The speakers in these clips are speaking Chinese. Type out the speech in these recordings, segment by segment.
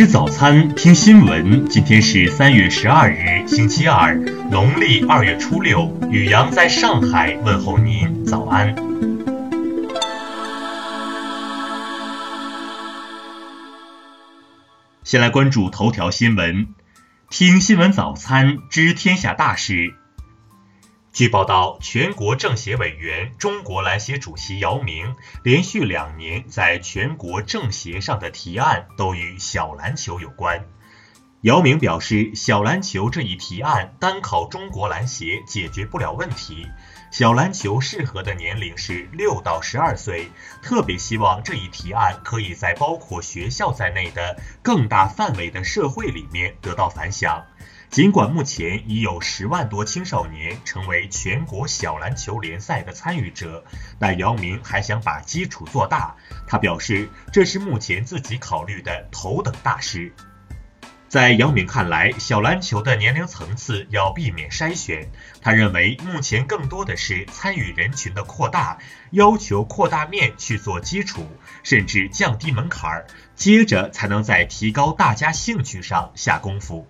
吃早餐，听新闻。今天是三月十二日，星期二，农历二月初六。雨阳在上海问候您，早安。先来关注头条新闻，听新闻早餐知天下大事。据报道，全国政协委员、中国篮协主席姚明连续两年在全国政协上的提案都与小篮球有关。姚明表示，小篮球这一提案单靠中国篮协解决不了问题，小篮球适合的年龄是六到十二岁，特别希望这一提案可以在包括学校在内的更大范围的社会里面得到反响。尽管目前已有十万多青少年成为全国小篮球联赛的参与者，但姚明还想把基础做大。他表示，这是目前自己考虑的头等大事。在姚明看来，小篮球的年龄层次要避免筛选。他认为，目前更多的是参与人群的扩大，要求扩大面去做基础，甚至降低门槛儿，接着才能在提高大家兴趣上下功夫。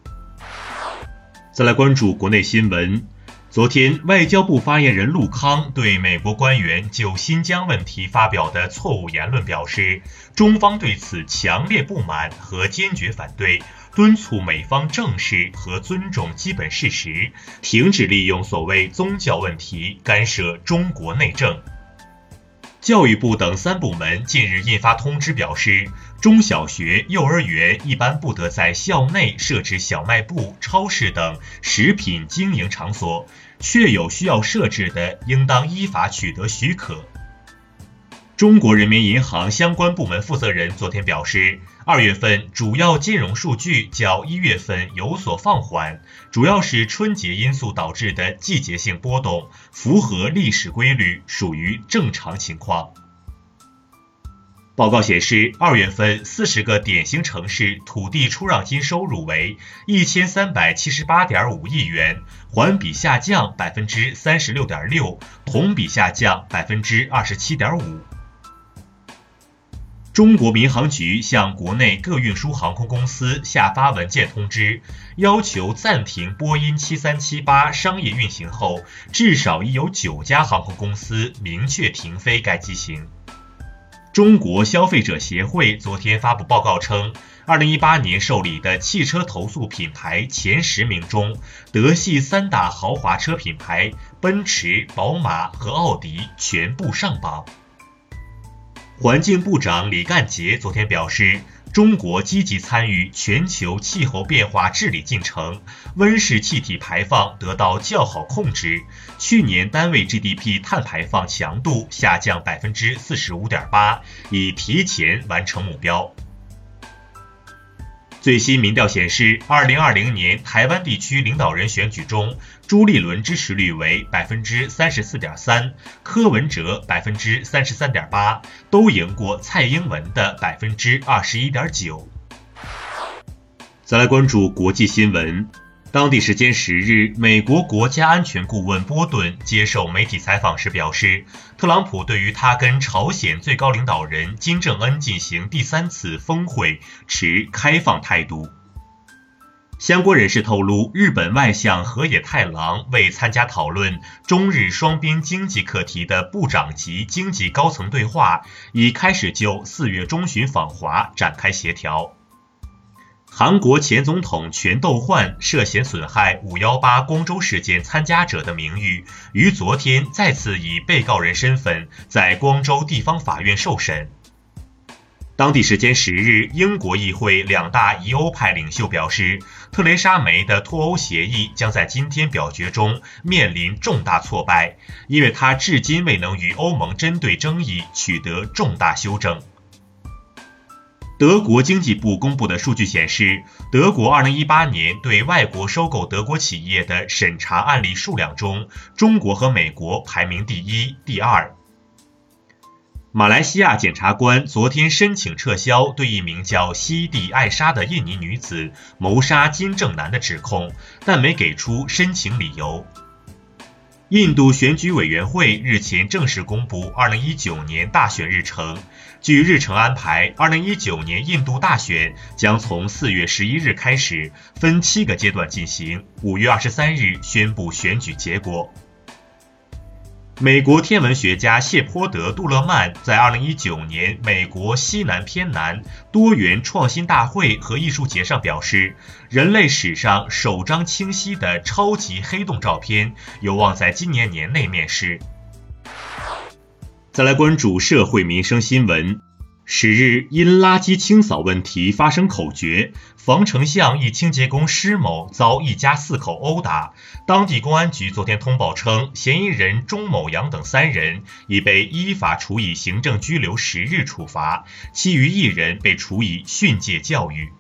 再来关注国内新闻。昨天，外交部发言人陆康对美国官员就新疆问题发表的错误言论表示，中方对此强烈不满和坚决反对，敦促美方正视和尊重基本事实，停止利用所谓宗教问题干涉中国内政。教育部等三部门近日印发通知，表示中小学、幼儿园一般不得在校内设置小卖部、超市等食品经营场所，确有需要设置的，应当依法取得许可。中国人民银行相关部门负责人昨天表示，二月份主要金融数据较一月份有所放缓，主要是春节因素导致的季节性波动，符合历史规律，属于正常情况。报告显示，二月份四十个典型城市土地出让金收入为一千三百七十八点五亿元，环比下降百分之三十六点六，同比下降百分之二十七点五。中国民航局向国内各运输航空公司下发文件通知，要求暂停波音七三七八商业运行后，至少已有九家航空公司明确停飞该机型。中国消费者协会昨天发布报告称，二零一八年受理的汽车投诉品牌前十名中，德系三大豪华车品牌奔驰、宝马和奥迪全部上榜。环境部长李干杰昨天表示，中国积极参与全球气候变化治理进程，温室气体排放得到较好控制，去年单位 GDP 碳排放强度下降百分之四十五点八，已提前完成目标。最新民调显示，二零二零年台湾地区领导人选举中，朱立伦支持率为百分之三十四点三，柯文哲百分之三十三点八，都赢过蔡英文的百分之二十一点九。再来关注国际新闻。当地时间十日，美国国家安全顾问波顿接受媒体采访时表示，特朗普对于他跟朝鲜最高领导人金正恩进行第三次峰会持开放态度。相关人士透露，日本外相河野太郎为参加讨论中日双边经济课题的部长级经济高层对话，已开始就四月中旬访华展开协调。韩国前总统全斗焕涉嫌损害“五幺八”光州事件参加者的名誉，于昨天再次以被告人身份在光州地方法院受审。当地时间十日，英国议会两大疑欧派领袖表示，特蕾莎梅的脱欧协议将在今天表决中面临重大挫败，因为他至今未能与欧盟针对争议取得重大修正。德国经济部公布的数据显示，德国2018年对外国收购德国企业的审查案例数量中，中国和美国排名第一、第二。马来西亚检察官昨天申请撤销对一名叫西蒂艾莎的印尼女子谋杀金正男的指控，但没给出申请理由。印度选举委员会日前正式公布2019年大选日程。据日程安排，2019年印度大选将从4月11日开始，分七个阶段进行，5月23日宣布选举结果。美国天文学家谢泼德·杜勒曼在2019年美国西南偏南多元创新大会和艺术节上表示，人类史上首张清晰的超级黑洞照片有望在今年年内面世。再来关注社会民生新闻。十日，因垃圾清扫问题发生口角，防城巷一清洁工施某遭一家四口殴打。当地公安局昨天通报称，嫌疑人钟某阳等三人已被依法处以行政拘留十日处罚，其余一人被处以训诫教育。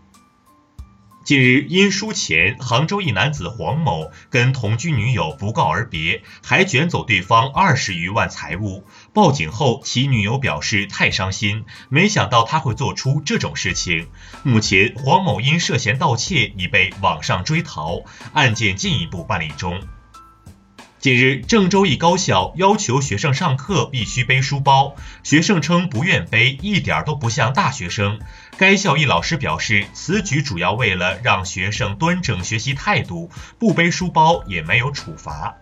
近日，因输钱，杭州一男子黄某跟同居女友不告而别，还卷走对方二十余万财物。报警后，其女友表示太伤心，没想到他会做出这种事情。目前，黄某因涉嫌盗窃已被网上追逃，案件进一步办理中。近日，郑州一高校要求学生上课必须背书包，学生称不愿背，一点都不像大学生。该校一老师表示，此举主要为了让学生端正学习态度，不背书包也没有处罚。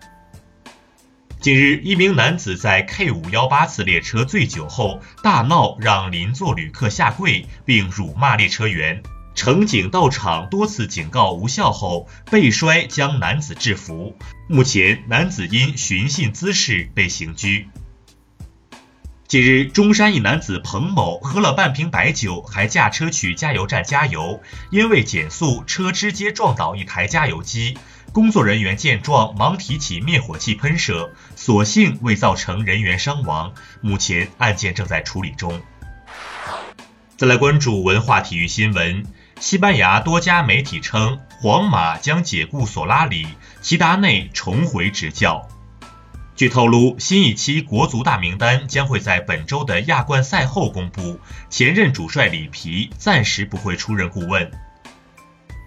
近日，一名男子在 K 五幺八次列车醉酒后大闹，让邻座旅客下跪，并辱骂列车员。乘警到场多次警告无效后，被摔将男子制服。目前，男子因寻衅滋事被刑拘。近日，中山一男子彭某喝了半瓶白酒，还驾车去加油站加油，因为减速，车直接撞倒一台加油机。工作人员见状，忙提起灭火器喷射，所幸未造成人员伤亡。目前案件正在处理中。再来关注文化体育新闻。西班牙多家媒体称，皇马将解雇索拉里，齐达内重回执教。据透露，新一期国足大名单将会在本周的亚冠赛后公布，前任主帅里皮暂时不会出任顾问。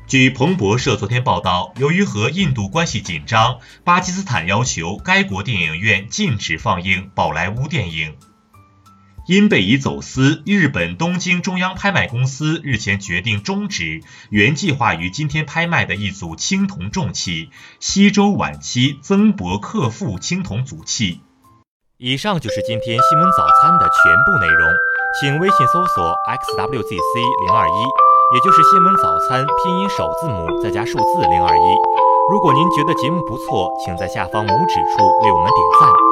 据彭博社昨天报道，由于和印度关系紧张，巴基斯坦要求该国电影院禁止放映宝莱坞电影。因被疑走私，日本东京中央拍卖公司日前决定终止原计划于今天拍卖的一组青铜重器——西周晚期曾伯克父青铜组器。以上就是今天新闻早餐的全部内容，请微信搜索 xwzc 零二一，也就是新闻早餐拼音首字母再加数字零二一。如果您觉得节目不错，请在下方拇指处为我们点赞。